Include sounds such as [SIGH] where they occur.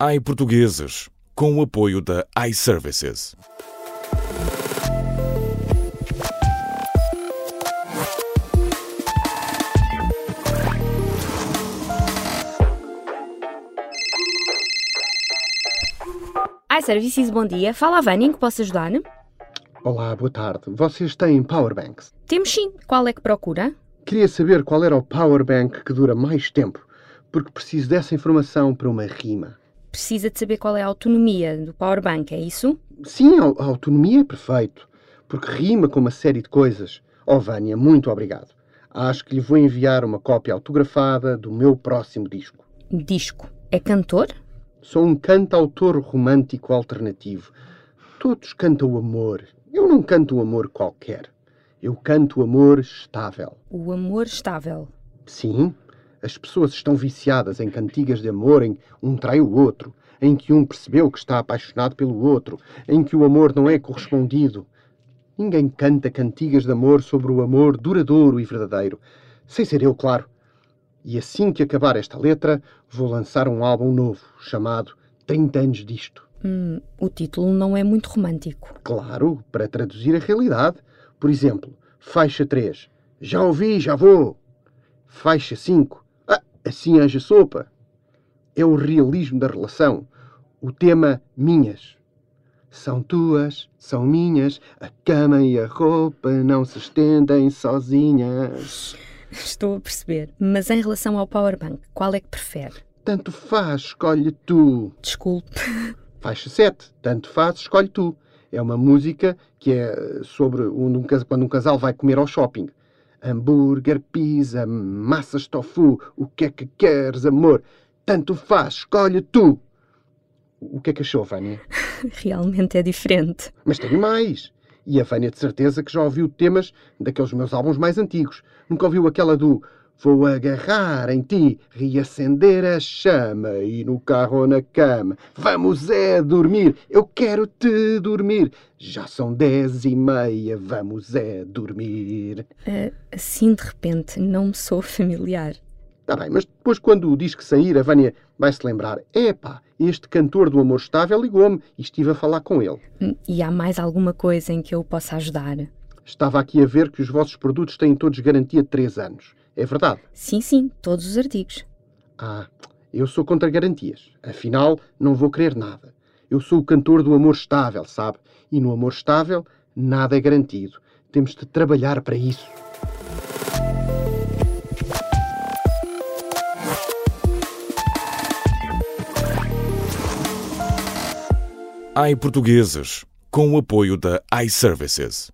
iPortugueses, com o apoio da iServices. iServices, bom dia. Fala a Vânia, em que posso ajudar? Olá, boa tarde. Vocês têm powerbanks? Temos sim. Qual é que procura? Queria saber qual era o powerbank que dura mais tempo, porque preciso dessa informação para uma rima. Precisa de saber qual é a autonomia do powerbank, é isso? Sim, a, autonomia é perfeito, porque rima com uma série de coisas. Oh, Vânia, muito obrigado. Acho que lhe vou enviar uma cópia autografada do meu próximo disco. Disco. É cantor? Sou um cantautor romântico alternativo. Todos cantam o amor. Eu não canto o amor qualquer. Eu canto o amor estável. O amor estável. Sim, as pessoas estão viciadas em cantigas de amor em um trai o outro, em que um percebeu que está apaixonado pelo outro, em que o amor não é correspondido. Ninguém canta cantigas de amor sobre o amor duradouro e verdadeiro, sem ser eu, claro. E assim que acabar esta letra, vou lançar um álbum novo, chamado 30 anos disto. Hum, o título não é muito romântico. Claro, para traduzir a realidade. Por exemplo, faixa 3. Já ouvi, já vou. Faixa 5. Assim haja sopa. É o realismo da relação. O tema minhas. São tuas, são minhas, a cama e a roupa não se estendem sozinhas. Estou a perceber. Mas em relação ao powerbank, qual é que prefere? Tanto faz, escolhe tu. Desculpe. [LAUGHS] Faixa 7. Tanto faz, escolhe tu. É uma música que é sobre um, quando um casal vai comer ao shopping. Hambúrguer, pizza, massas tofu, o que é que queres, amor? Tanto faz, escolhe tu. O que é que achou, Vânia? [LAUGHS] Realmente é diferente. Mas tenho mais. E a Vânia de certeza que já ouviu temas daqueles meus álbuns mais antigos. Nunca ouviu aquela do Vou agarrar em ti, reacender a chama e no carro ou na cama. Vamos é dormir, eu quero te dormir. Já são dez e meia, vamos é dormir. Uh, assim de repente, não me sou familiar. Está bem, mas depois quando diz que sair, a Vânia vai se lembrar. Epá, este cantor do amor estável ligou-me e estive a falar com ele. E há mais alguma coisa em que eu possa ajudar? Estava aqui a ver que os vossos produtos têm todos garantia de 3 anos. É verdade? Sim, sim, todos os artigos. Ah, eu sou contra garantias. Afinal, não vou querer nada. Eu sou o cantor do amor estável, sabe? E no amor estável, nada é garantido. Temos de trabalhar para isso. iPortugueses, com o apoio da iServices.